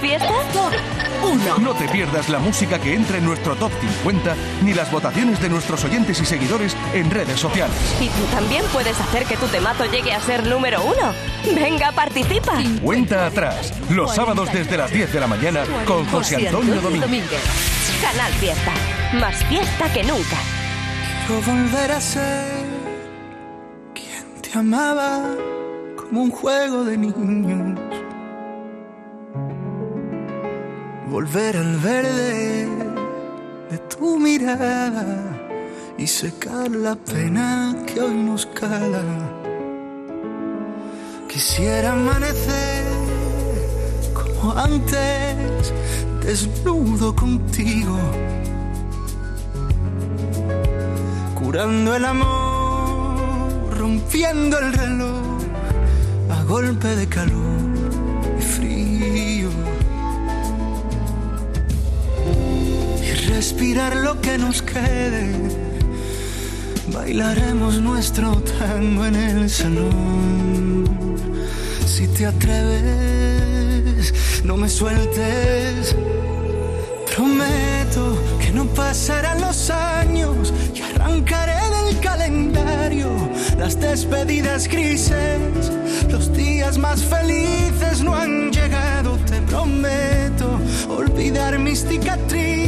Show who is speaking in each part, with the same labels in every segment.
Speaker 1: Fiesta?
Speaker 2: Uno. No te pierdas la música que entra en nuestro top 50 ni las votaciones de nuestros oyentes y seguidores en redes sociales.
Speaker 1: Y tú también puedes hacer que tu temazo llegue a ser número uno. Venga, participa.
Speaker 2: Cuenta atrás, los sábados desde las 10 de la mañana con José Antonio Domínguez.
Speaker 1: Canal Fiesta. Más fiesta que nunca.
Speaker 3: Quiero volver a ser quien te amaba como un juego de niños. Volver al verde de tu mirada y secar la pena que hoy nos cala. Quisiera amanecer como antes, desnudo contigo, curando el amor, rompiendo el reloj a golpe de calor respirar lo que nos quede. Bailaremos nuestro tango en el salón. Si te atreves, no me sueltes. Prometo que no pasarán los años y arrancaré del calendario las despedidas grises. Los días más felices no han llegado, te prometo olvidar mis cicatrices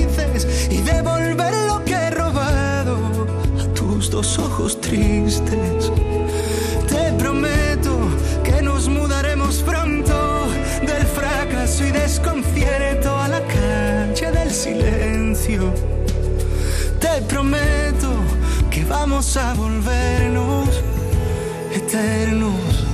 Speaker 3: y devolver lo que he robado a tus dos ojos tristes. Te prometo que nos mudaremos pronto del fracaso y desconcierto a la calle del silencio. Te prometo que vamos a volvernos eternos.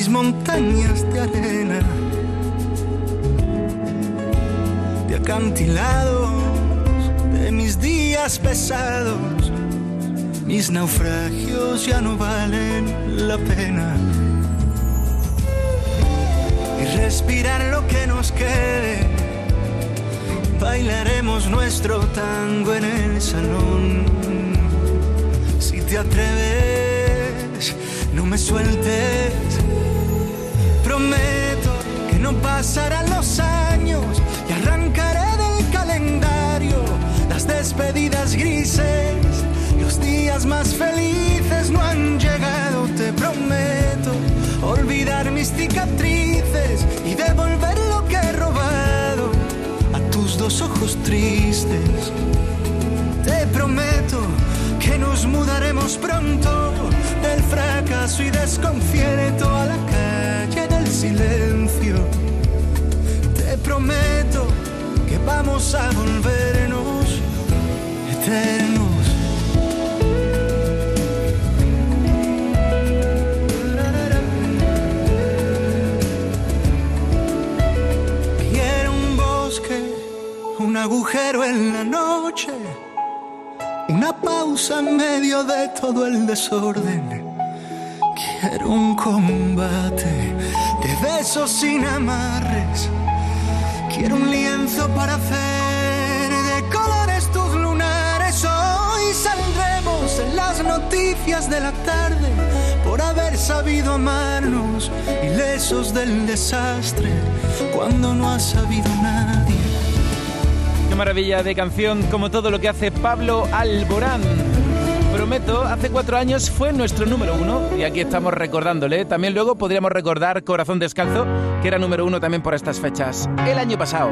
Speaker 3: Mis montañas de arena, de acantilados, de mis días pesados. Mis naufragios ya no valen la pena. Y respirar lo que nos quede. Bailaremos nuestro tango en el salón. Si te atreves, no me sueltes. Prometo que no pasarán los años y arrancaré del calendario las despedidas grises. Los días más felices no han llegado, te prometo. Olvidar mis cicatrices y devolver lo que he robado a tus dos ojos tristes. Te prometo que nos mudaremos pronto del fracaso y desconcierto a la calle silencio. Te prometo que vamos a volvernos eternos. Quiero un bosque, un agujero en la noche, una pausa en medio de todo el desorden. Quiero un combate besos sin amarres. Quiero un lienzo para hacer de colores tus lunares. Hoy saldremos en las noticias de la tarde por haber sabido amarnos, ilesos del desastre, cuando no ha sabido nadie.
Speaker 4: Qué maravilla de canción, como todo lo que hace Pablo Alborán. Prometo, hace cuatro años fue nuestro número uno y aquí estamos recordándole. También luego podríamos recordar Corazón Descalzo, que era número uno también por estas fechas, el año pasado.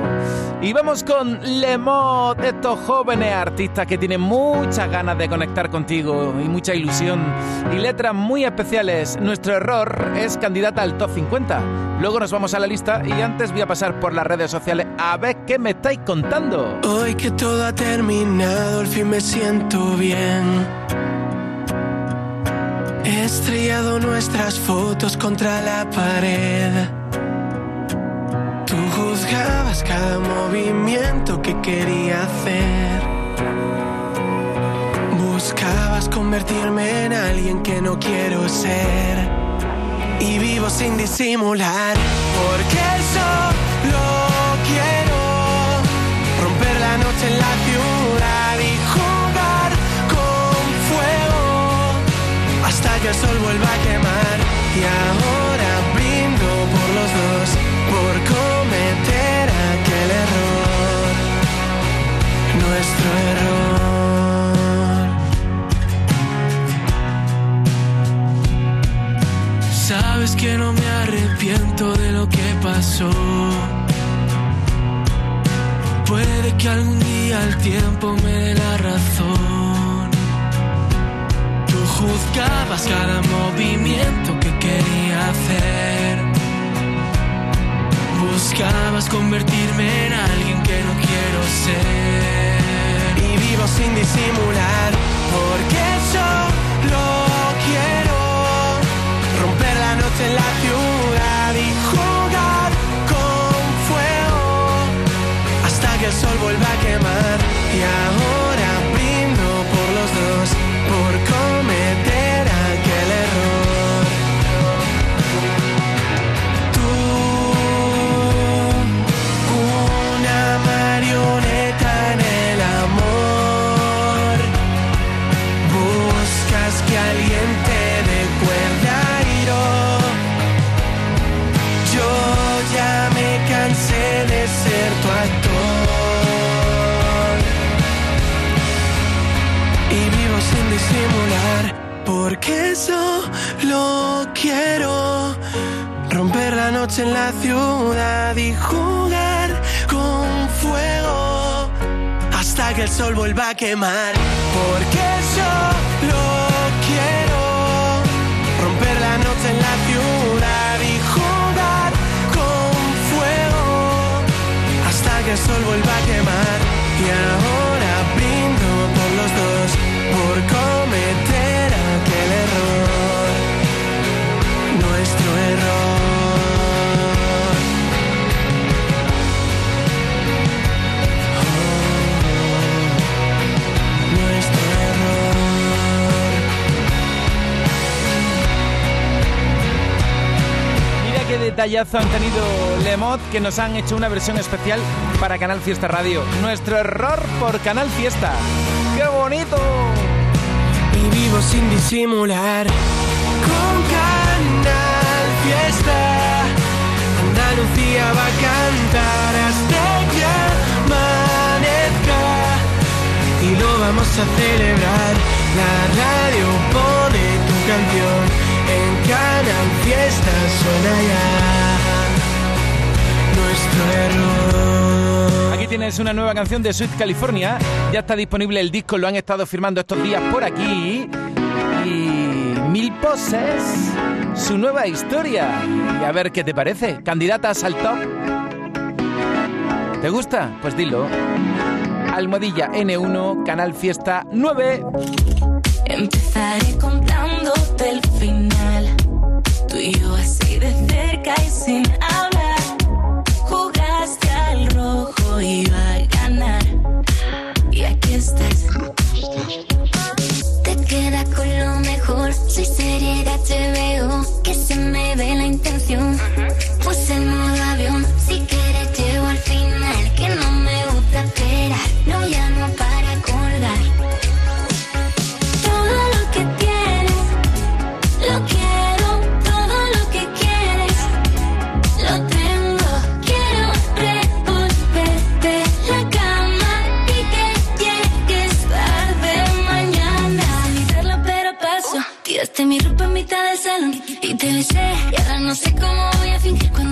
Speaker 4: Y vamos con Lemot, estos jóvenes artistas que tienen muchas ganas de conectar contigo y mucha ilusión y letras muy especiales. Nuestro error es candidata al top 50. Luego nos vamos a la lista y antes voy a pasar por las redes sociales a ver qué me estáis contando.
Speaker 3: Hoy que todo ha terminado, al fin me siento bien. He estrellado nuestras fotos contra la pared. Tú juzgabas cada movimiento que quería hacer. Buscabas convertirme en alguien que no quiero ser. Y vivo sin disimular. Porque solo quiero
Speaker 5: el sol vuelva a quemar. Y ahora brindo por los dos, por cometer aquel error, nuestro error. Sabes que no me arrepiento de lo que pasó. Puede que algún día el tiempo me dé la razón. Juzgabas cada movimiento que quería hacer. Buscabas convertirme en alguien que no quiero ser. Y vivo sin disimular, porque yo lo quiero. Romper la noche en la ciudad y jugar con fuego. Hasta que el sol vuelva a quemar. Y ahora noche en la ciudad y jugar con fuego hasta que el sol vuelva a quemar. Porque solo quiero romper la noche en la ciudad y jugar con fuego hasta que el sol vuelva a quemar. Y ahora
Speaker 4: detallazo han tenido Lemot que nos han hecho una versión especial para Canal Fiesta Radio. Nuestro error por Canal Fiesta. ¡Qué bonito!
Speaker 5: y vivo sin disimular. Con Canal Fiesta, Andalucía va a cantar hasta que amanezca y lo vamos a celebrar. La radio pone tu canción Canal Fiesta suena ya nuestro error.
Speaker 4: Aquí tienes una nueva canción de Sweet California. Ya está disponible el disco, lo han estado firmando estos días por aquí. Y Mil Poses, su nueva historia. Y a ver qué te parece. Candidatas al top. ¿Te gusta? Pues dilo. Almohadilla N1, Canal Fiesta 9.
Speaker 6: Empezaré contándote el final. Tú y yo así de cerca y sin hablar. Jugaste al rojo, iba a ganar. Y aquí estás. Te quedas con lo mejor. Soy seriedad, te veo. Que se me ve la intención. Puse el modo avión. Si quieres, y te besé. Y ahora no sé cómo voy a fingir cuando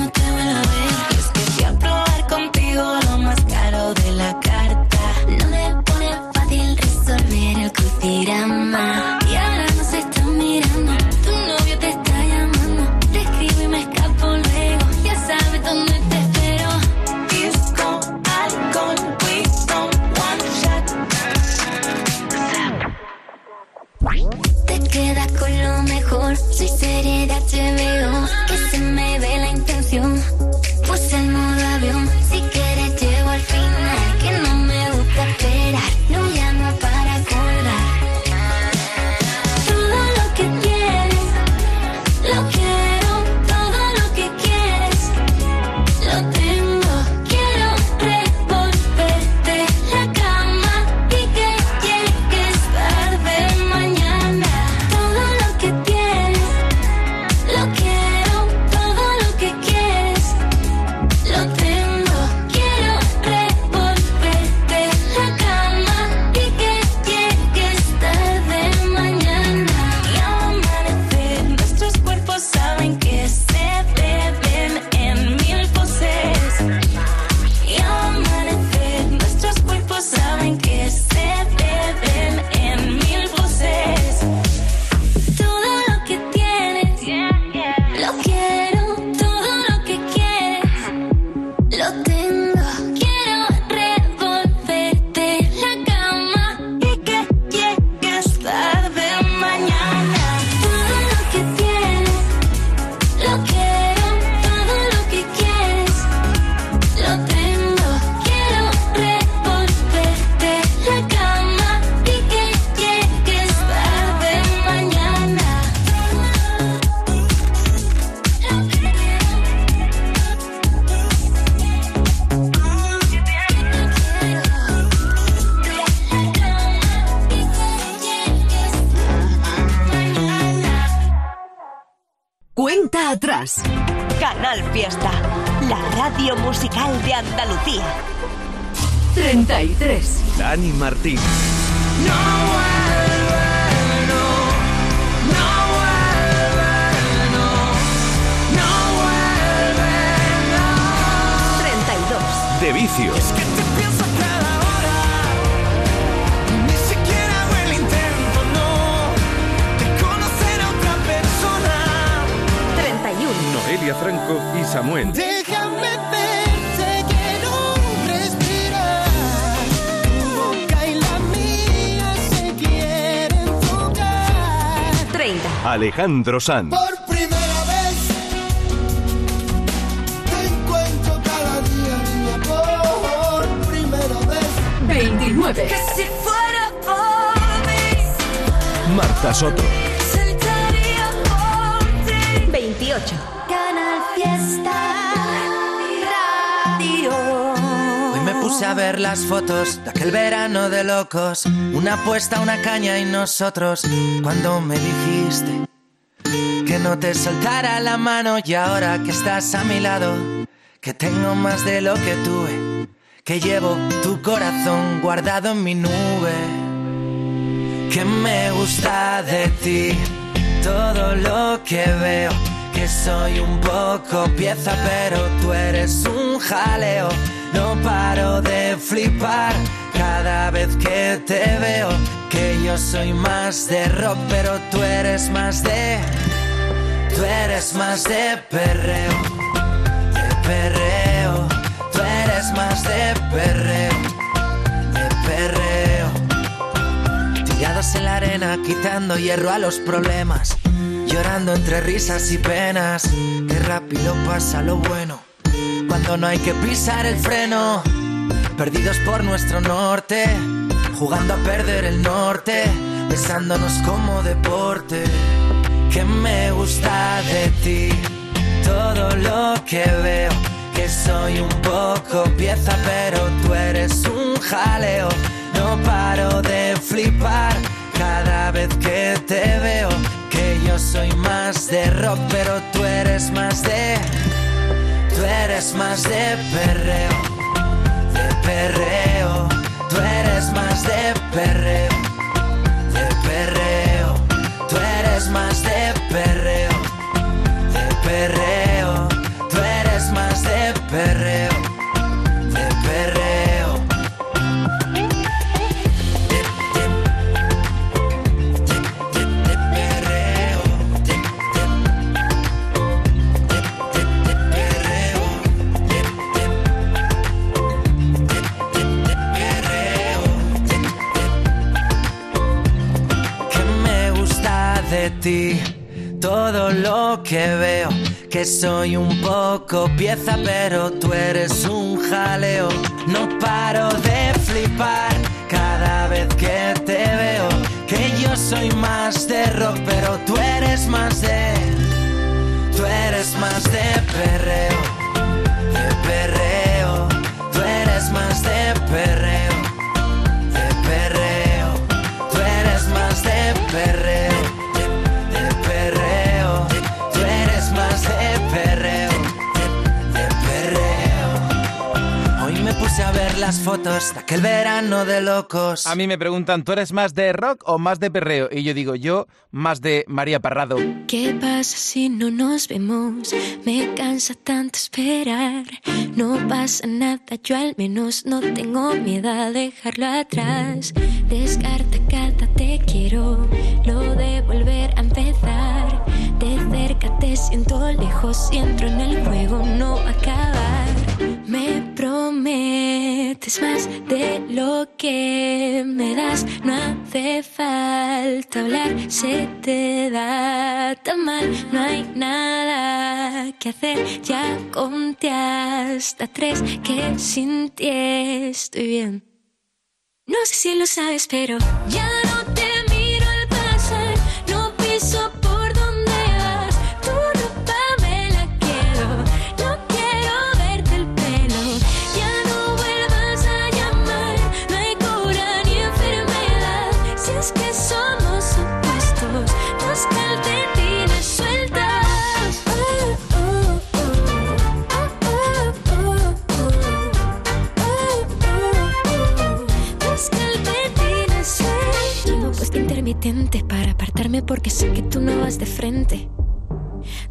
Speaker 7: Cuenta atrás.
Speaker 1: Canal Fiesta, la radio musical de Andalucía.
Speaker 7: 33.
Speaker 2: Dani Martín.
Speaker 3: No vuelve, no,
Speaker 7: 31.
Speaker 2: Noelia Franco y Samuel.
Speaker 3: Déjame verte, quiero respirar. Tu boca y la mía se quieren tocar.
Speaker 7: 30.
Speaker 2: Alejandro Sanz.
Speaker 3: Por primera vez te encuentro cada día, niña. Por primera vez.
Speaker 7: 29.
Speaker 8: Si fuera por mí,
Speaker 2: Marta Soto.
Speaker 8: saltaría por ti.
Speaker 7: 28.
Speaker 9: Puse a ver las fotos de aquel verano de locos. Una apuesta, una caña y nosotros. Cuando me dijiste que no te soltara la mano y ahora que estás a mi lado, que tengo más de lo que tuve, que llevo tu corazón guardado en mi nube. Que me gusta de ti, todo lo que veo. Que soy un poco pieza, pero tú eres un jaleo. No paro de flipar cada vez que te veo. Que yo soy más de rock, pero tú eres más de. Tú eres más de perreo, de perreo. Tú eres más de perreo, de perreo. Tirados en la arena, quitando hierro a los problemas. Llorando entre risas y penas. Qué rápido pasa lo bueno. Cuando no hay que pisar el freno. Perdidos por nuestro norte. Jugando a perder el norte. Besándonos como deporte. Que me gusta de ti. Todo lo que veo. Que soy un poco pieza, pero tú eres un jaleo. No paro de flipar cada vez que te veo. Que yo soy más de rock, pero tú eres más de. Tú eres más de perreo, de perreo. Tú eres más de perreo, de perreo. Tú eres más de perreo, todo lo que veo. Que soy un poco pieza, pero tú eres un jaleo. No paro de flipar cada vez que te veo. Que yo soy más de rock, pero tú eres más de. Tú eres más de perreo, fotos de aquel verano de locos.
Speaker 4: A mí me preguntan, ¿tú eres más de rock o más de perreo? Y yo digo, yo más de María Parrado.
Speaker 8: ¿Qué pasa si no nos vemos? Me cansa tanto esperar. No pasa nada, yo al menos no tengo miedo a dejarlo atrás. Descarta cada te quiero, lo de volver a empezar. De cerca te siento lejos y entro en el juego, no acabar. Me prometes más de lo que me das. No hace falta hablar, se te da tan mal. No hay nada que hacer. Ya conté hasta tres que sin ti estoy bien. No sé si lo sabes, pero ya suficiente para apartarme porque sé que tú no vas de frente.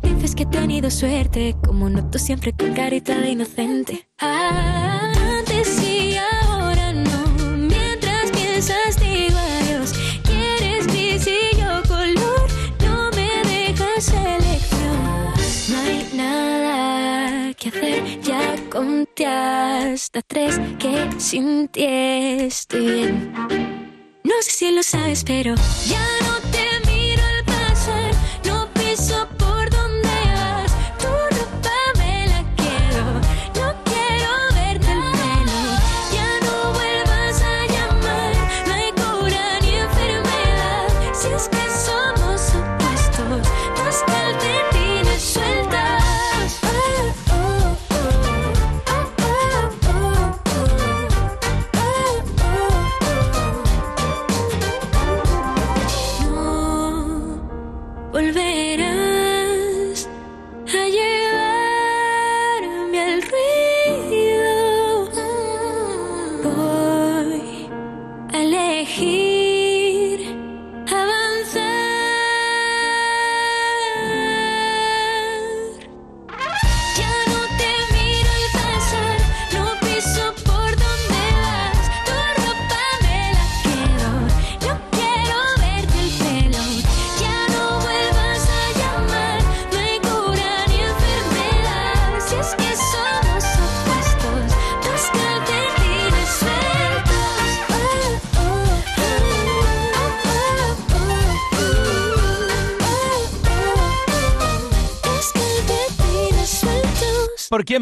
Speaker 8: Dices que he tenido suerte, como no tú siempre con carita de inocente. Antes y ahora no, mientras piensas digo adiós. Quieres gris y yo color, no me dejas elección. No hay nada que hacer, ya conté hasta tres que sin ti estoy bien. No sé si lo sabes, pero ya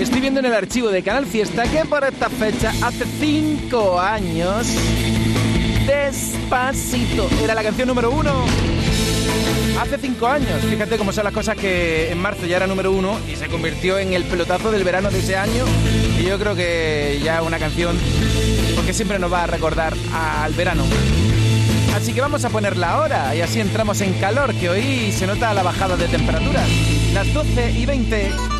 Speaker 4: Estoy viendo en el archivo de Canal Fiesta que por esta fecha, hace cinco años, Despacito era la canción número uno. Hace cinco años, fíjate cómo son las cosas que en marzo ya era número uno y se convirtió en el pelotazo del verano de ese año. Y yo creo que ya una canción, porque siempre nos va a recordar al verano. Así que vamos a ponerla ahora y así entramos en calor, que hoy se nota la bajada de temperatura. Las 12 y 20.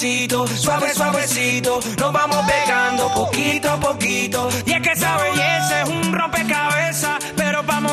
Speaker 10: Pasito, suave, suavecito, nos vamos pegando poquito a poquito. Y es que esa belleza es un rompecabezas,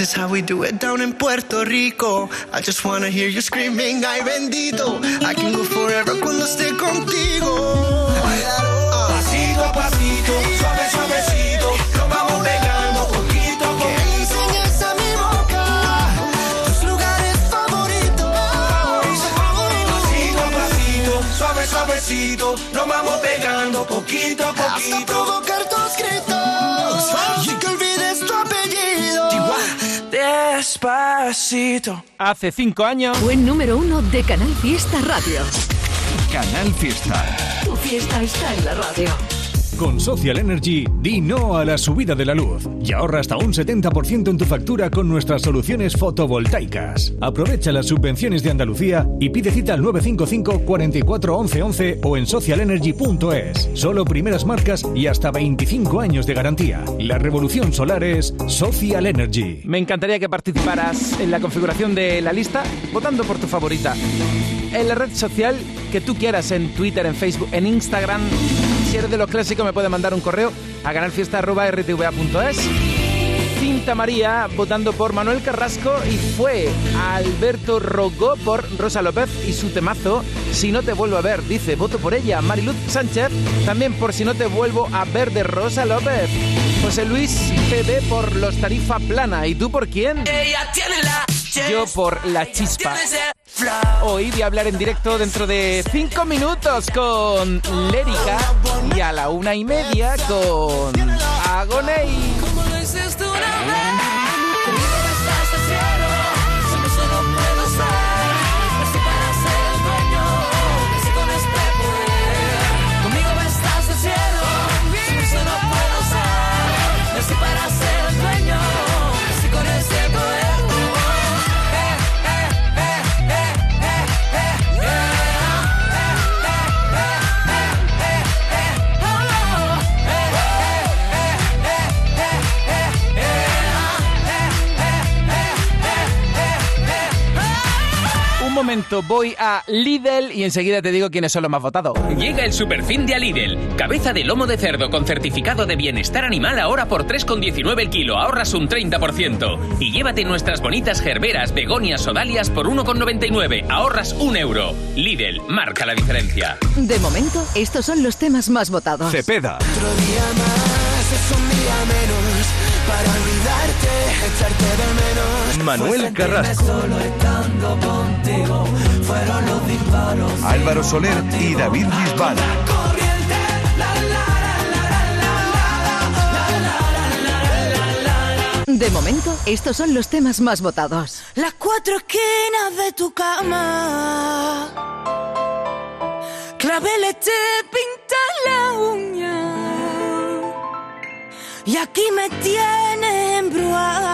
Speaker 11: this is how we do it down in Puerto Rico. I just wanna hear you screaming, ay bendito. I can go forever cuando esté contigo.
Speaker 10: Pasito a pasito, suave, suavecito, nos vamos pegando poquito a poquito.
Speaker 11: enseñes a mi boca tus lugares favoritos.
Speaker 10: Pasito a pasito, suave, suavecito, nos vamos pegando poquito a
Speaker 11: Hasta
Speaker 10: poquito.
Speaker 11: provocar
Speaker 12: Despacito.
Speaker 4: Hace cinco años.
Speaker 7: Fue número uno de Canal Fiesta Radio.
Speaker 2: Canal Fiesta.
Speaker 7: Tu fiesta está en la radio.
Speaker 13: Con Social Energy, di no a la subida de la luz y ahorra hasta un 70% en tu factura con nuestras soluciones fotovoltaicas. Aprovecha las subvenciones de Andalucía y pide cita al 955 44 11 11 o en socialenergy.es. Solo primeras marcas y hasta 25 años de garantía. La revolución solar es Social Energy.
Speaker 4: Me encantaría que participaras en la configuración de la lista votando por tu favorita. En la red social que tú quieras, en Twitter, en Facebook, en Instagram. Si eres de los clásicos me puedes mandar un correo a canalfiesta.rtva.es. Cinta María votando por Manuel Carrasco y fue Alberto Rogó por Rosa López y su temazo Si no te vuelvo a ver, dice, voto por ella. Mariluz Sánchez también por Si no te vuelvo a ver de Rosa López. José Luis PB por Los Tarifa Plana. ¿Y tú por quién?
Speaker 12: Ella tiene la
Speaker 4: Yo por La Chispa. Hoy voy a hablar en directo dentro de cinco minutos con Lérica y a la una y media con Agoney. Momento, voy a Lidl y enseguida te digo quiénes son los más votados.
Speaker 14: Llega el superfin de Lidl. Cabeza de lomo de cerdo con certificado de bienestar animal ahora por 3,19 el kilo. Ahorras un 30%. Y llévate nuestras bonitas gerberas, begonias o dalias por 1,99. Ahorras un euro. Lidl, marca la diferencia.
Speaker 7: De momento, estos son los temas más votados.
Speaker 2: Cepeda.
Speaker 11: Otro día más es un día menos para olvidarte, echarte de menos.
Speaker 2: Manuel Carrasco.
Speaker 11: solo estando contigo. Fueron los disparos.
Speaker 2: Álvaro Soler y David Bisbal.
Speaker 7: De momento, estos son los temas más votados.
Speaker 15: Las cuatro esquinas de tu cama. Claveles te pintan la uña. Y aquí me tienes embrujada.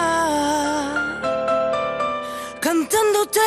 Speaker 15: Cantándote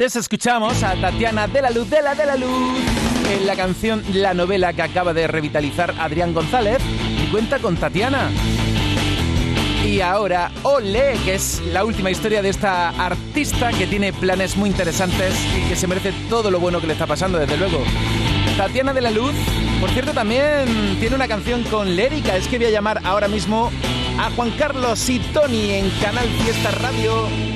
Speaker 4: Antes escuchamos a Tatiana de la Luz de la de la Luz en la canción La novela que acaba de revitalizar Adrián González y cuenta con Tatiana. Y ahora Ole, que es la última historia de esta artista que tiene planes muy interesantes y que se merece todo lo bueno que le está pasando, desde luego. Tatiana de la Luz, por cierto, también tiene una canción con Lérica. Es que voy a llamar ahora mismo a Juan Carlos y Tony en Canal Fiesta Radio.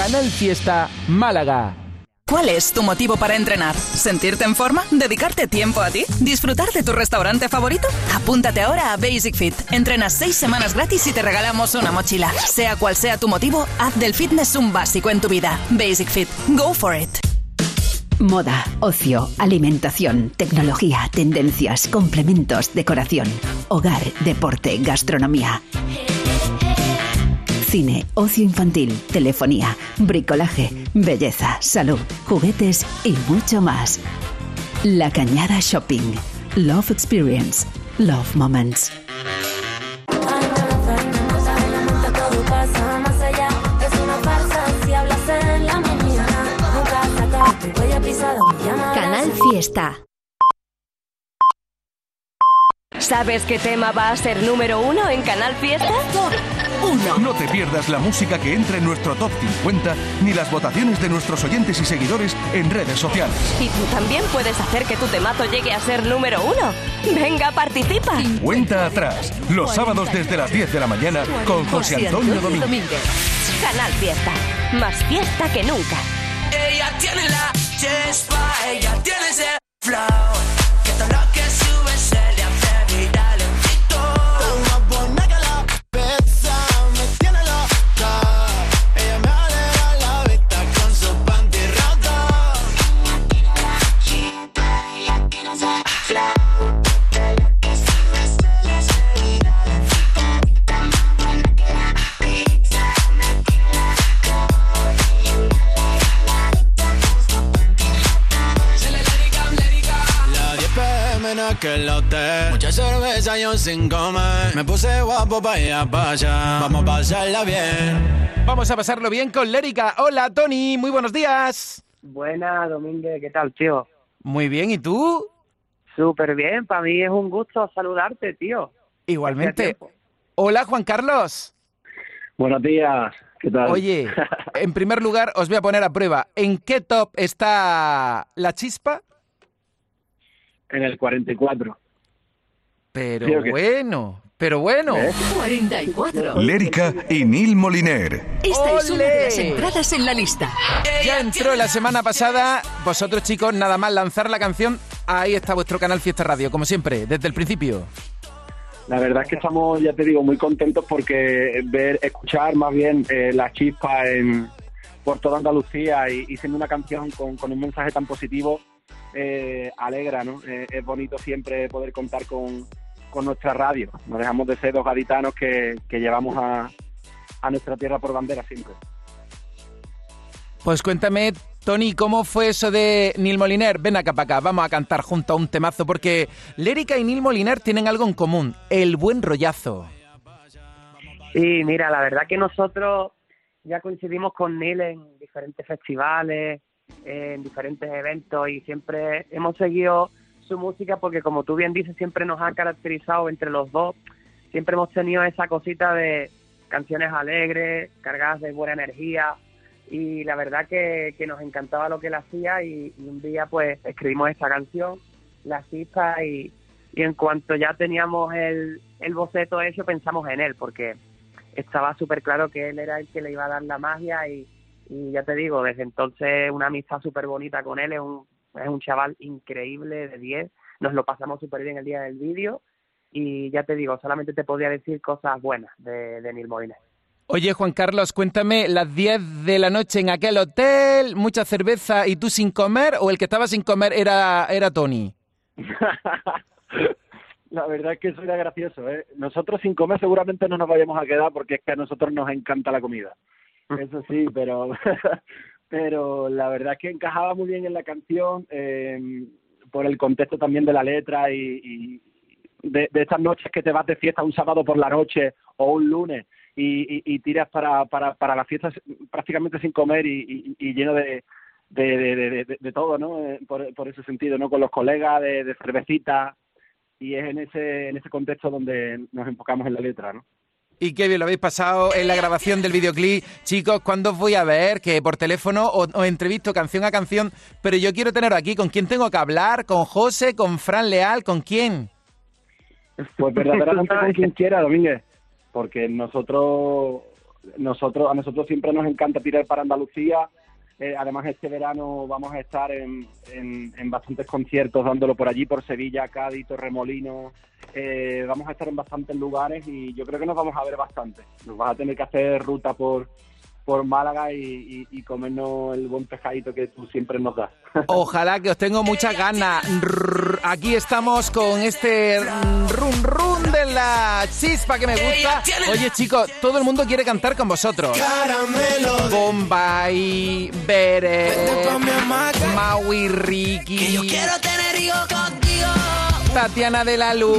Speaker 4: Canal Fiesta Málaga.
Speaker 16: ¿Cuál es tu motivo para entrenar? ¿Sentirte en forma? ¿Dedicarte tiempo a ti? ¿Disfrutar de tu restaurante favorito? Apúntate ahora a Basic Fit. Entrenas seis semanas gratis y te regalamos una mochila. Sea cual sea tu motivo, haz del fitness un básico en tu vida. Basic Fit. Go for it.
Speaker 7: Moda, ocio, alimentación, tecnología, tendencias, complementos, decoración, hogar, deporte, gastronomía. Cine, ocio infantil, telefonía, bricolaje, belleza, salud, juguetes y mucho más. La Cañada Shopping. Love Experience. Love Moments.
Speaker 8: Todo pasa más allá, es una farsa si hablas en la mañana. Nunca saca tu huella pisada, me llamarás.
Speaker 1: Canal Fiesta. ¿Sabes qué tema va a ser número uno en Canal Fiesta?
Speaker 2: No te pierdas la música que entra en nuestro top 50 ni las votaciones de nuestros oyentes y seguidores en redes sociales.
Speaker 1: Y tú también puedes hacer que tu temazo llegue a ser número uno. Venga, participa.
Speaker 2: Cuenta atrás, los sábados desde las 10 de la mañana con José Antonio Domínguez.
Speaker 1: Canal Fiesta. Más fiesta que nunca.
Speaker 12: Ella tiene la chispa, ella tiene ese flow. En
Speaker 11: aquel hotel Mucha cerveza y un sin comer Me puse guapo pa' ir pa' allá Vamos a pasarla bien
Speaker 4: Vamos a pasarlo bien con Lérica. Hola, Tony. Muy buenos días.
Speaker 17: Buena, Domínguez, ¿qué tal, tío?
Speaker 4: Muy bien, ¿y tú?
Speaker 17: Súper bien, para mí es un gusto saludarte, tío.
Speaker 4: Igualmente. Hola, Juan Carlos.
Speaker 18: Buenos días, ¿qué tal?
Speaker 4: Oye, en primer lugar os voy a poner a prueba. ¿En qué top está la chispa?
Speaker 18: En el 44.
Speaker 4: Pero bueno, pero bueno.
Speaker 7: 44.
Speaker 2: Lérica y Neil Moliner.
Speaker 7: Esta es una de las
Speaker 4: ¡Ole!
Speaker 7: entradas en la lista.
Speaker 4: Ya entró la semana pasada. Vosotros, chicos, nada más lanzar la canción. Ahí está vuestro canal Fiesta Radio, como siempre, desde el principio.
Speaker 18: La verdad es que estamos, ya te digo, muy contentos porque ver, escuchar más bien eh, la chispa en, por toda Andalucía y, y siendo una canción con, con un mensaje tan positivo, eh, alegra, ¿no? Eh, es bonito siempre poder contar con, con nuestra radio. No dejamos de ser dos gaditanos que, que llevamos a, a nuestra tierra por bandera siempre.
Speaker 4: Pues cuéntame, Tony, ¿cómo fue eso de Neil Moliner? Ven acá para acá, vamos a cantar junto a un temazo, porque Lérica y Neil Moliner tienen algo en común, el buen rollazo.
Speaker 17: Sí, mira, la verdad que nosotros ya coincidimos con Neil en diferentes festivales, en diferentes eventos y siempre hemos seguido su música porque como tú bien dices, siempre nos ha caracterizado entre los dos, siempre hemos tenido esa cosita de canciones alegres, cargadas de buena energía. Y la verdad que, que nos encantaba lo que él hacía y, un día pues escribimos esta canción, La Chispa y, y en cuanto ya teníamos el, el boceto hecho pensamos en él porque estaba súper claro que él era el que le iba a dar la magia y, y ya te digo, desde entonces una amistad súper bonita con él, es un, es un chaval increíble de 10, nos lo pasamos súper bien el día del vídeo y ya te digo, solamente te podría decir cosas buenas de, de Neil Moliner.
Speaker 4: Oye, Juan Carlos, cuéntame, las 10 de la noche en aquel hotel, mucha cerveza y tú sin comer, o el que estaba sin comer era, era Tony?
Speaker 18: La verdad es que eso era gracioso, ¿eh? Nosotros sin comer seguramente no nos vayamos a quedar porque es que a nosotros nos encanta la comida. Eso sí, pero pero la verdad es que encajaba muy bien en la canción eh, por el contexto también de la letra y, y de, de estas noches que te vas de fiesta un sábado por la noche o un lunes y, y, tiras para, para, para la fiesta prácticamente sin comer y, y- lleno de, de, de, de- de- de todo, ¿no? Eh, Por, por ese sentido, ¿no? Con los colegas, de, de cervecita y es en ese, en ese contexto donde nos enfocamos en la letra, ¿no?
Speaker 4: Y qué bien lo habéis pasado en la grabación del videoclip. Chicos, ¿cuándo os voy a ver? Que por teléfono os, entrevisto canción a canción, pero yo quiero tener aquí. ¿Con quién tengo que hablar? ¿Con José? ¿Con Fran Leal? ¿Con quién?
Speaker 18: Pues verdaderamente con quien quiera, Domínguez, porque nosotros, nosotros, a nosotros siempre nos encanta tirar para Andalucía. Eh, además, este verano vamos a estar en, en, bastantes conciertos dándolo por allí, por Sevilla, Cádiz, Torremolino. Eh, vamos a estar en bastantes lugares y yo creo que nos vamos a ver bastante. Nos vas a tener que hacer ruta por por Málaga y, y- y comernos el buen pescadito que tú siempre nos das.
Speaker 4: Ojalá que os tengo muchas ganas. Rrr, Aquí estamos con este run run de la chispa que me gusta. Oye chicos, todo el mundo quiere cantar con vosotros. Bombay, Bere, Maui, Ricky.
Speaker 12: tener hijos contigo.
Speaker 4: Tatiana de la Luz.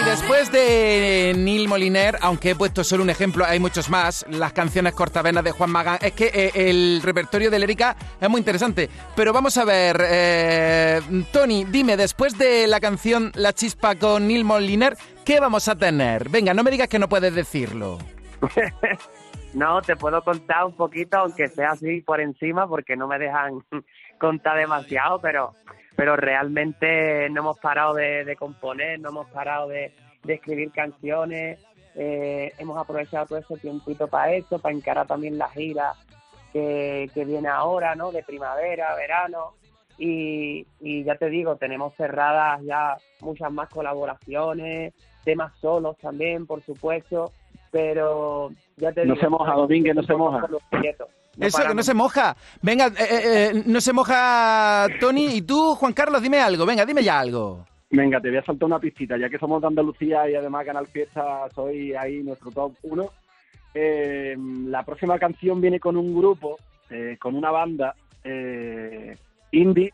Speaker 4: Y después de Neil Moliner, aunque he puesto solo un ejemplo, hay muchos más. Las canciones cortavenas de Juan Magán. Es que eh, el repertorio de Lérica es muy interesante. Pero vamos a ver, eh, Tony, dime, después de la canción La Chispa con Neil Moliner, ¿qué vamos a tener? Venga, no me digas que no puedes decirlo.
Speaker 17: No, te puedo contar un poquito, aunque sea así por encima, porque no me dejan contar demasiado, pero pero realmente no hemos parado de, de componer, no hemos parado de, de escribir canciones, eh, hemos aprovechado todo ese tiempito para eso, para encarar también la gira que, que viene ahora, ¿no? De primavera, verano, y, y ya te digo, tenemos cerradas ya muchas más colaboraciones, temas solos también, por supuesto, pero ya te
Speaker 18: No
Speaker 17: digo...
Speaker 18: se moja, Domínguez, no se moja.
Speaker 17: No
Speaker 4: Eso, que no se moja. Venga, eh, eh, eh, no se moja Tony. Y tú, Juan Carlos, dime algo. Venga, dime ya algo.
Speaker 18: Venga, te voy a saltar una pistita, ya que somos de Andalucía y además Canal Fiesta soy ahí nuestro top uno. Eh, la próxima canción viene con un grupo, eh, con una banda eh, indie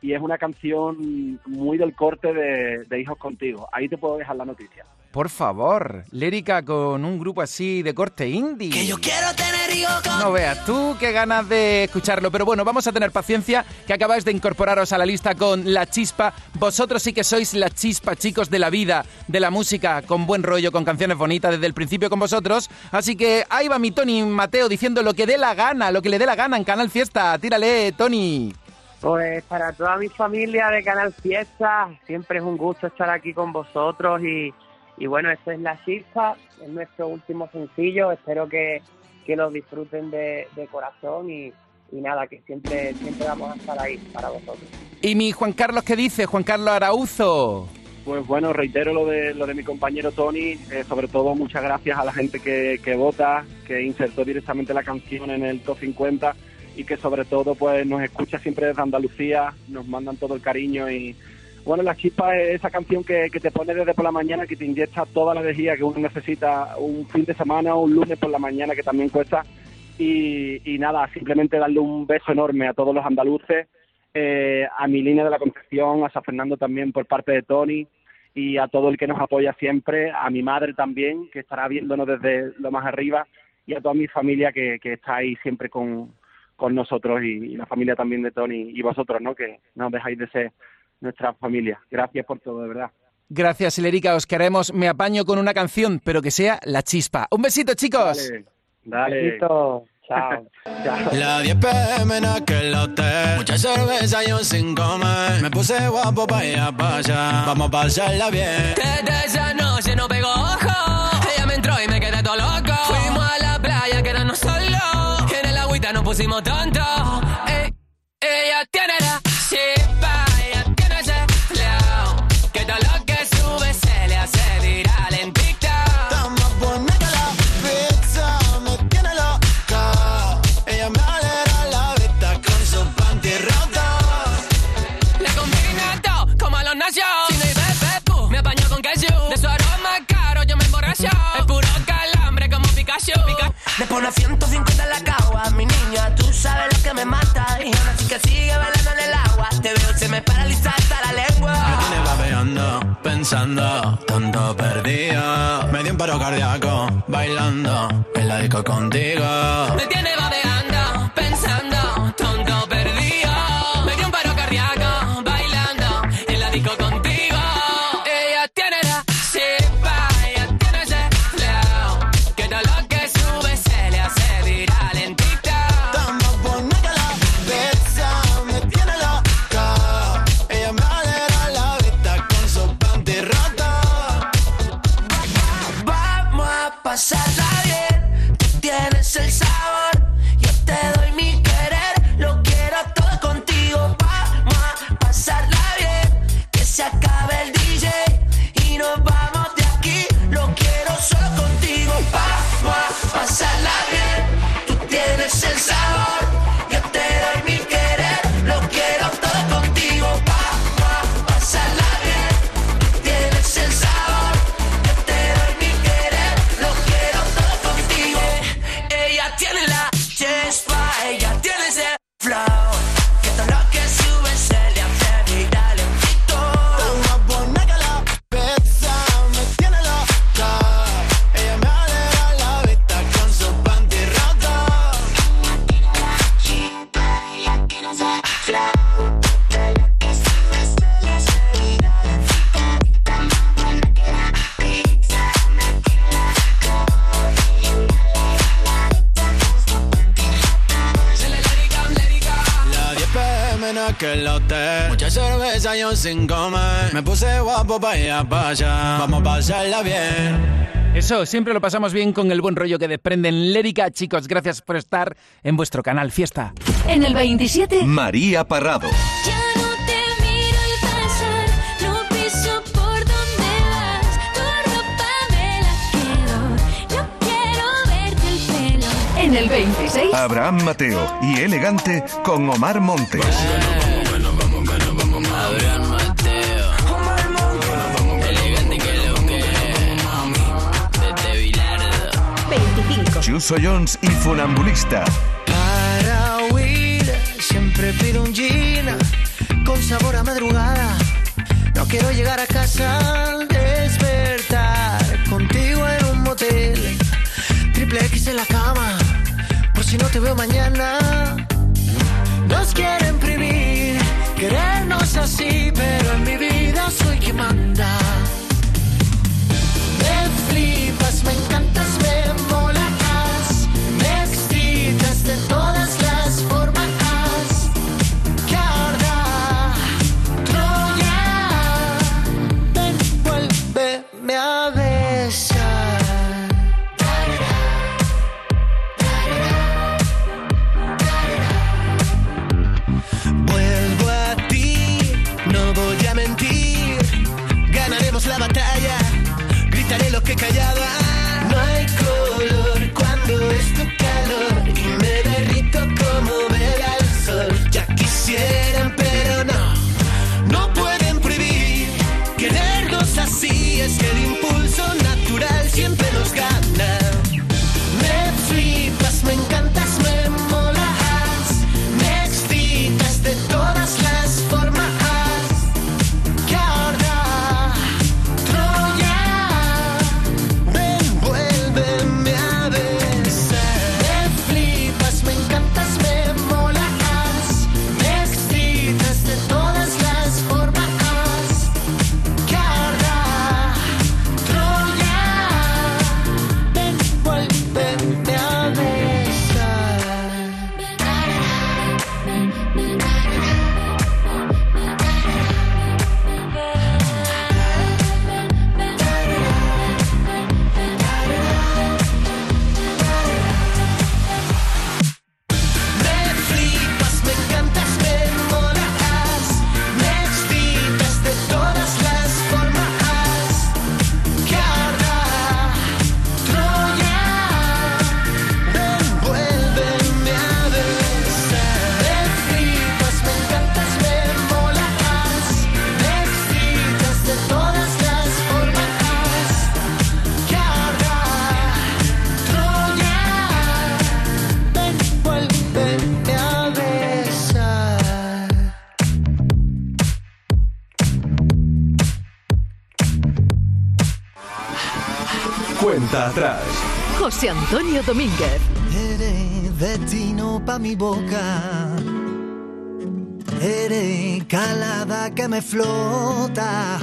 Speaker 18: y es una canción muy del corte de, de Hijos Contigo. Ahí te puedo dejar la noticia.
Speaker 4: Por favor, Lérica con un grupo así de corte indie. Que yo
Speaker 12: quiero tener hijos con
Speaker 4: No veas tú qué ganas de escucharlo. Pero bueno, vamos a tener paciencia, que acabáis de incorporaros a la lista con La Chispa. Vosotros sí que sois la chispa, chicos, de la vida, de la música, con buen rollo, con canciones bonitas desde el principio con vosotros. Así que ahí va mi Tony Mateo diciendo lo que dé la gana, lo que le dé la gana en Canal Fiesta. Tírale, Tony.
Speaker 17: Pues para toda mi familia de Canal Fiesta, siempre es un gusto estar aquí con vosotros y, y bueno, esto es La Chispa, es nuestro último sencillo, espero que, que lo disfruten de, de corazón y, y nada, que siempre, siempre vamos a estar ahí para vosotros.
Speaker 4: ¿Y mi Juan Carlos qué dice? Juan Carlos Arauzo.
Speaker 18: Pues bueno, reitero lo de, lo de mi compañero Tony, eh, sobre todo muchas gracias a la gente que, que vota, que insertó directamente la canción en el top 50 y que sobre todo pues nos escucha siempre desde Andalucía, nos mandan todo el cariño y bueno, La Chispa es esa canción que, te pone desde por la mañana, que te inyecta toda la energía que uno necesita un fin de semana o un lunes por la mañana que también cuesta y, nada, simplemente darle un beso enorme a todos los andaluces, eh, a mi línea de la Concepción, a San Fernando también por parte de Tony y a todo el que nos apoya siempre, a mi madre también, que estará viéndonos desde lo más arriba, y a toda mi familia que, que está ahí siempre con, nosotros y, y la familia también de Tony y vosotros, ¿no? Que no dejáis de ser nuestra familia. Gracias por todo, de verdad.
Speaker 4: Gracias, Ilérica. Os queremos. Me apaño con una canción, pero que sea La Chispa. Un besito, chicos.
Speaker 18: Dale.
Speaker 17: Besito. Chao.
Speaker 19: La 10 pm en aquel hotel Mucha cerveza y un sin comer Me puse guapo pa' ir a pasar Vamos a pasarla bien
Speaker 20: Desde esa noche no pegó ojo. Ella me entró y me quedé todo loco. Fuimos a la playa, quedarnos solos. En el agüita nos pusimos tontos. Ey, ella tiene
Speaker 19: Me
Speaker 21: pone 150 en la cagua, mi niña, tú sabes lo que me mata. Y aún así que sigue bailando en el agua. Te veo, se me paraliza hasta la lengua.
Speaker 19: Me tiene babeando, pensando, tonto perdido Me dio un paro cardíaco, bailando En la disco contigo
Speaker 20: Me tiene babeando, un
Speaker 19: sin comer Me puse guapo pa' ir a pasar Vamos a pasarla bien
Speaker 4: Eso, siempre lo pasamos bien con el buen rollo que desprenden Lérica. Chicos, gracias por estar en vuestro canal Fiesta.
Speaker 22: En el 27,
Speaker 2: María Parrado.
Speaker 8: Ya no te miro al pasar, no piso por donde vas. Tu ropa me la quedo, no quiero verte el pelo.
Speaker 22: en el 26,
Speaker 2: Abraham Mateo y Elegante con Omar Montes.
Speaker 22: 25,
Speaker 2: Chuso Jones y Funambulista.
Speaker 11: Para huir siempre pido un gin con sabor a madrugada. No quiero llegar a casa, despertar contigo en un motel. Triple X en la cama, por si no te veo mañana. Nos quieren imprimir, querernos así, pero en mi vida soy quien manda.
Speaker 23: Atrás.
Speaker 22: José Antonio Domínguez.
Speaker 24: Eres destino pa' mi boca. Eres calada que me flota.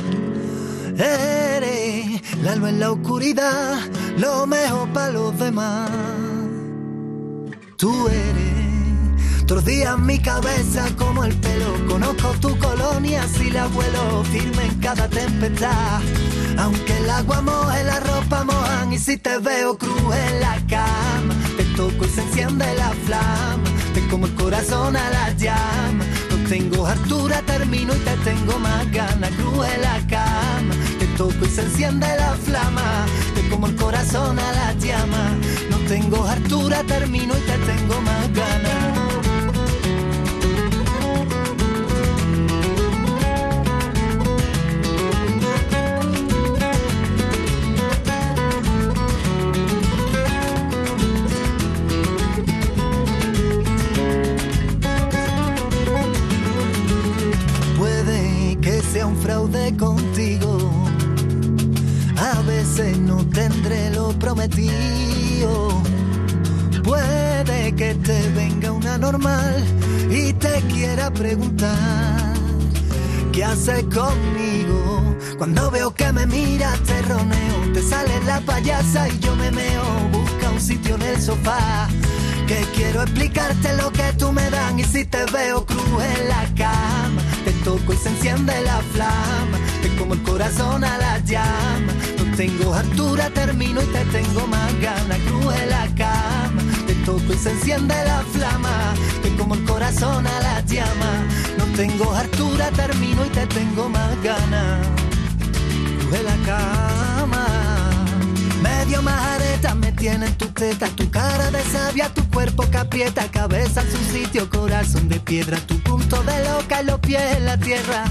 Speaker 24: Eres la luz en la oscuridad, lo mejor para los demás. Tú eres todos días mi cabeza como el pelo. Conozco tu colonia si la vuelo firme en cada tempestad. Aunque el agua moje, la ropa y si te veo cruz en la cama, te toco y se enciende la flama. Te como el corazón a la llama. No tengo altura, termino y te tengo más ganas. Cruz en la cama, te toco y se enciende la flama. Te como el corazón a la llama. No tengo altura, termino y te tengo más ganas. Fraude contigo. A veces no tendré lo prometido. Puede que te venga una normal y te quiera preguntar qué haces conmigo. Cuando veo que me miras te roneo, te sale la payasa y yo me meo. Busca un sitio en el sofá. Que quiero explicarte lo que tú me dan y si te veo cruz en la cama, te toco y se enciende la flama, te como el corazón a la llama. No tengo altura, termino y te tengo más ganas, cruz en la cama, te toco y se enciende la flama, te como el corazón a la llama. No tengo altura, termino y te tengo más ganas, cruz en la. Medio majareta me tiene en tu teta, tu cara de sabia, tu cuerpo que aprieta, cabeza en su sitio, corazón de piedra, tu punto de loca y los pies en la tierra.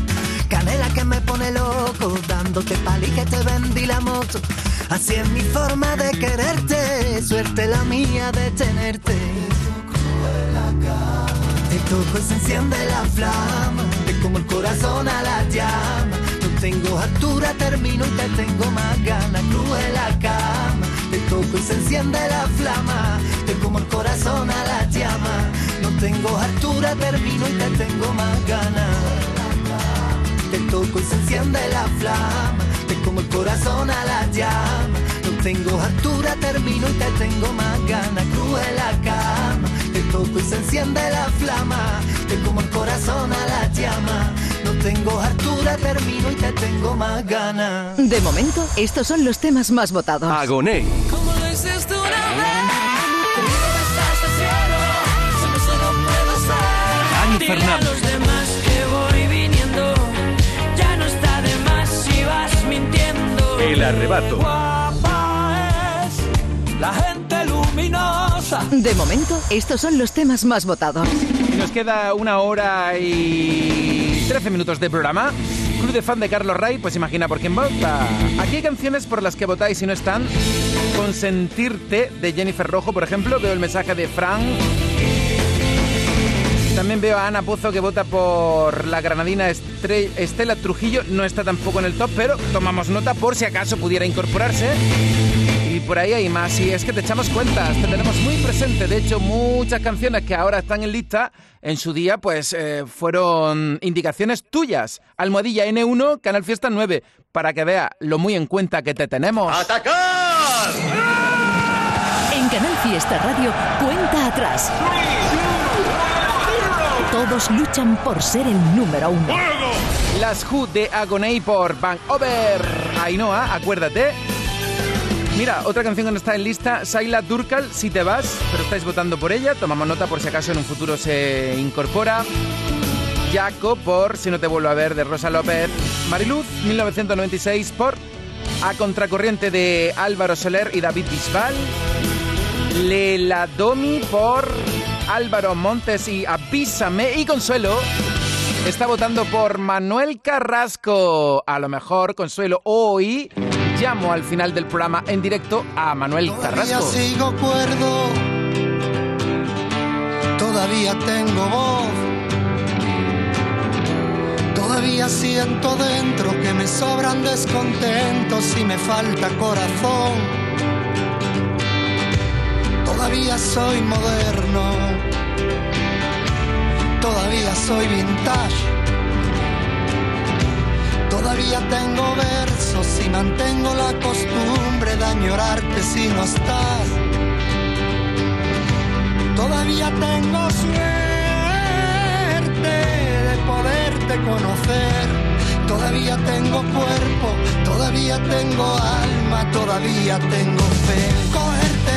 Speaker 24: Canela que me pone loco, dándote pali que te vendí la moto. Así es mi forma de quererte, suerte la mía de tenerte. Te toco se enciende la flama, te como el corazón a la llama. Tengo altura, termino y te tengo más ganas. Cruz en la cama, te toco y se enciende la flama. Te como el corazón a la llama. No tengo altura, termino y te tengo más ganas. Te toco y se enciende la flama. Te como el corazón a la llama. No tengo altura, termino y te tengo más ganas. Cruz en la cama. Te toco y se enciende la flama. Te como el corazón a la llama. Tengo altura, termino y te tengo más ganas.
Speaker 22: De momento, estos son los temas más votados.
Speaker 23: Agoné.
Speaker 5: Como lo hiciste una vez, el cielo, solo se no puedo estar.
Speaker 23: Dani
Speaker 5: Dile a
Speaker 23: Fernández.
Speaker 5: los demás que voy viniendo, ya no está de más si vas mintiendo.
Speaker 23: arrebato.
Speaker 5: Guapa es la gente luminosa.
Speaker 22: De momento, estos son los temas más votados.
Speaker 4: Nos queda una hora y 13 minutos de programa. Club de fan de Carlos Ray, pues imagina por quién vota. Aquí hay canciones por las que votáis y no están. Consentirte de Jennifer Rojo, por ejemplo. Veo el mensaje de Frank. También veo a Ana Pozo que vota por la granadina Estela Trujillo. No está tampoco en el top, pero tomamos nota por si acaso pudiera incorporarse. Por ahí hay más. Y es que te echamos cuentas, te tenemos muy presente. De hecho, muchas canciones que ahora están en lista, en su día, pues eh, fueron indicaciones tuyas. Almohadilla N1, Canal Fiesta 9. Para que vea lo muy en cuenta que te tenemos.
Speaker 25: ¡Atacar!
Speaker 22: En Canal Fiesta Radio, cuenta atrás. Todos luchan por ser el número uno.
Speaker 4: Las Who de Agoney por Van Over. Ainhoa, acuérdate. Mira, otra canción que no está en lista, Saila Durkal, Si te vas, pero estáis votando por ella. Tomamos nota por si acaso en un futuro se incorpora. Jaco por Si no te vuelvo a ver de Rosa López. Mariluz, 1996 por A Contracorriente de Álvaro Soler y David Bisbal. Lela Domi por Álvaro Montes y Avísame. Y Consuelo está votando por Manuel Carrasco. A lo mejor, Consuelo, hoy llamo al final del programa en directo a Manuel
Speaker 11: Todavía
Speaker 4: Carrasco.
Speaker 11: sigo cuerdo, todavía tengo voz, todavía siento dentro que me sobran descontentos y me falta corazón. Todavía soy moderno, todavía soy vintage. Todavía tengo versos y mantengo la costumbre de añorarte si no estás. Todavía tengo suerte de poderte conocer. Todavía tengo cuerpo, todavía tengo alma, todavía tengo fe.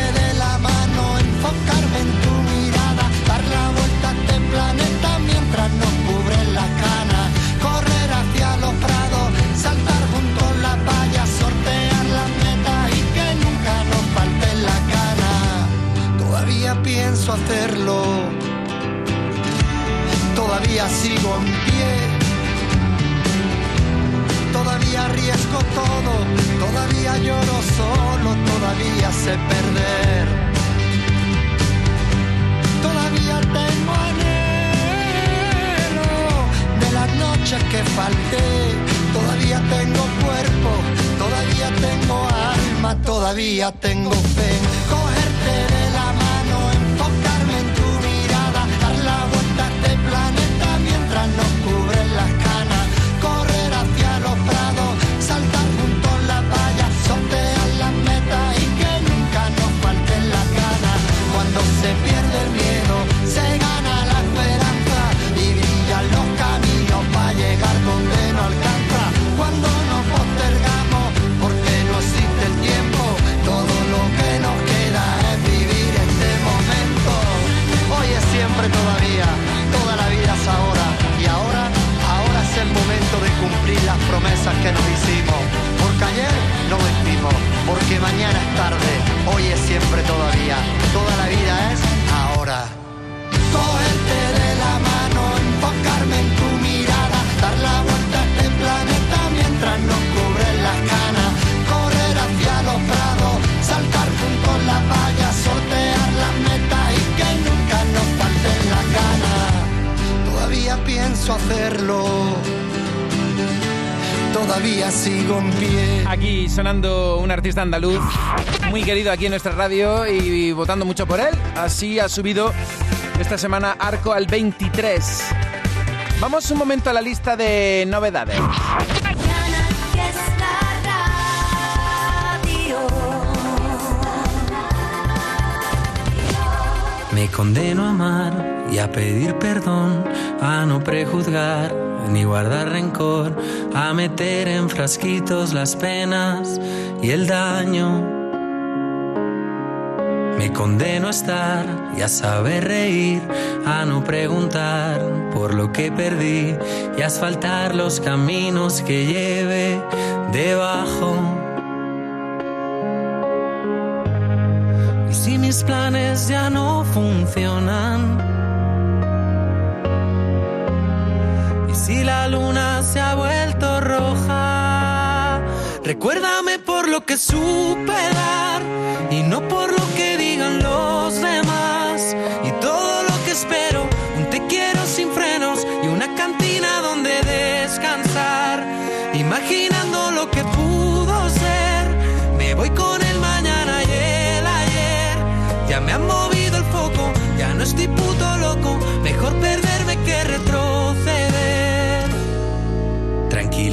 Speaker 11: Todavía sigo en pie. Todavía arriesgo todo, todavía lloro solo, todavía sé perder. Todavía tengo anhelo de las noches que falté. Todavía tengo cuerpo, todavía tengo alma, todavía tengo fe. Cogerte cumplir las promesas que nos hicimos. Porque ayer no vestimos, porque mañana es tarde, hoy es siempre todavía, toda la vida es todavía sigo en pie.
Speaker 4: Aquí sonando un artista andaluz muy querido aquí en nuestra radio y votando mucho por él. Así ha subido esta semana Arco al 23. Vamos un momento a la lista de novedades.
Speaker 9: Me condeno a amar y a pedir perdón, a no prejuzgar ni guardar rencor, a meter en frasquitos las penas y el daño. Me condeno a estar y a saber reír, a no preguntar por lo que perdí y a asfaltar los caminos que lleve debajo.
Speaker 5: Y si mis planes ya no funcionan, si la luna se ha vuelto roja, recuérdame por lo que supe dar y no por lo que digan los demás. Y todo lo que espero, un te quiero sin frenos y una cantina donde descansar. Imaginando lo que pudo ser, me voy con el mañana y el ayer. Ya me han movido el foco, ya no estoy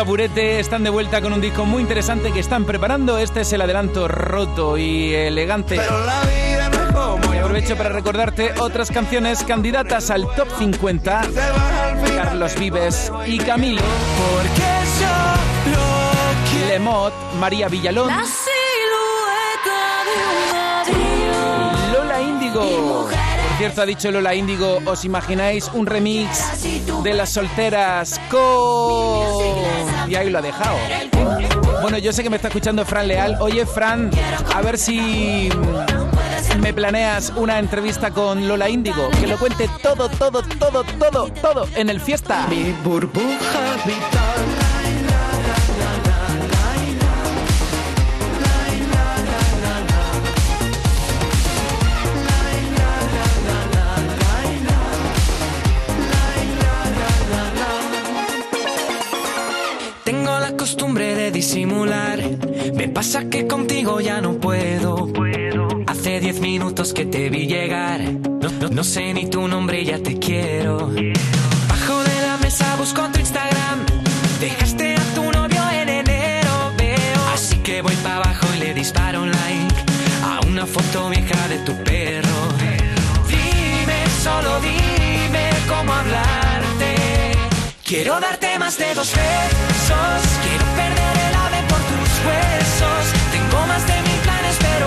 Speaker 4: Taburete, están de vuelta con un disco muy interesante que están preparando. Este es el adelanto roto y elegante. Y aprovecho para recordarte otras canciones candidatas al top 50. Carlos Vives y Camilo. Lemot, María Villalón,
Speaker 15: La
Speaker 4: cierto, ha dicho Lola Índigo, ¿os imagináis un remix de las solteras con... Y ahí lo ha dejado. Bueno, yo sé que me está escuchando Fran Leal. Oye, Fran, a ver si me planeas una entrevista con Lola Índigo. Que lo cuente todo, todo, todo, todo, todo en el fiesta.
Speaker 5: Mi burbuja vital. Costumbre de disimular. Me pasa que contigo ya no puedo. Hace diez minutos que te vi llegar. No, no- sé ni tu nombre ya te quiero. Bajo de la mesa busco tu Instagram. Dejaste a tu novio en enero, veo. Así que voy para abajo y le disparo un like a una foto vieja de tu perro. Dime, solo dime cómo hablarte. Quiero darte más de dos besos. Perder el ave por tus huesos. Tengo más de mil planes, pero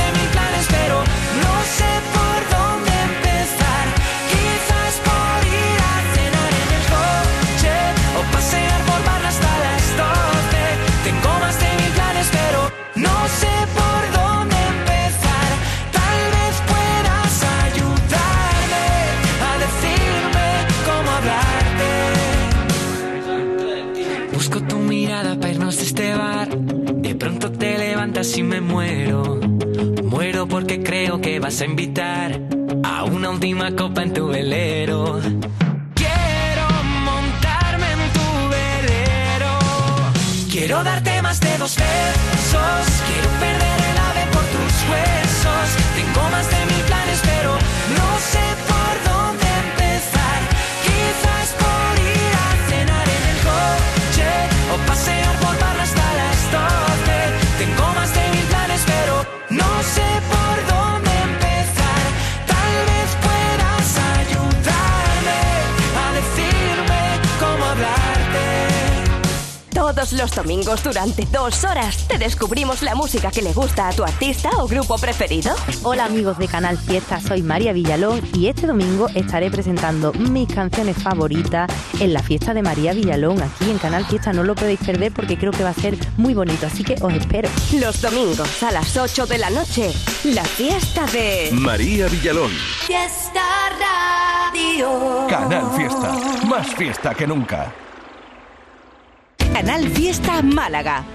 Speaker 5: no sé por dónde empezar. Quizás por ir a cenar en el coche o pasear por barra hasta las 12. Tengo más de mil planes, pero no sé por dónde empezar. Tal vez puedas ayudarme a decirme cómo hablarte. Busco tu mirada para irnos de este bar. De pronto te levantas y me muero. Porque creo que vas a invitar a una última copa en tu velero. Quiero montarme en tu velero. Quiero darte más de dos besos. Quiero perder
Speaker 1: Todos los domingos durante dos horas te descubrimos la música que le gusta a tu artista o grupo preferido.
Speaker 26: Hola amigos de Canal Fiesta, soy María Villalón y este domingo estaré presentando mis canciones favoritas en la fiesta de María Villalón aquí en Canal Fiesta. No lo podéis perder porque creo que va a ser muy bonito, así que os espero.
Speaker 1: Los domingos a las 8 de la noche, la fiesta de...
Speaker 2: María Villalón.
Speaker 15: Fiesta Radio.
Speaker 2: Canal Fiesta. Más fiesta que nunca.
Speaker 7: Canal Fiesta Málaga.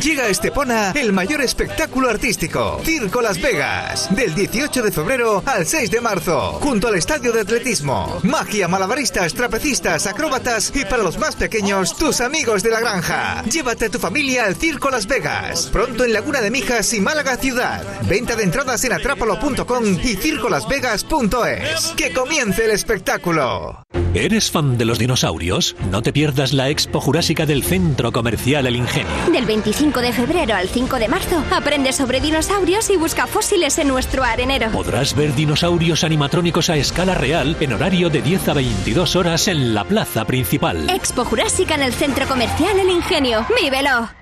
Speaker 27: Llega a Estepona el mayor espectáculo artístico, Circo Las Vegas, del 18 de febrero al 6 de marzo, junto al estadio de atletismo. Magia, malabaristas, trapecistas, acróbatas y para los más pequeños, tus amigos de la granja. Llévate a tu familia al Circo Las Vegas, pronto en Laguna de Mijas y Málaga Ciudad. Venta de entradas en atrápalo.com y circolasvegas.es. Que comience el espectáculo.
Speaker 13: ¿Eres fan de los dinosaurios? No te pierdas la Expo Jurásica del Centro Comercial El Ingenio.
Speaker 28: Del 25 de febrero al 5 de marzo, aprende sobre dinosaurios y busca fósiles en nuestro arenero.
Speaker 13: Podrás ver dinosaurios animatrónicos a escala real en horario de 10 a 22 horas en la plaza principal.
Speaker 28: Expo Jurásica en el Centro Comercial El Ingenio. ¡Vívelo!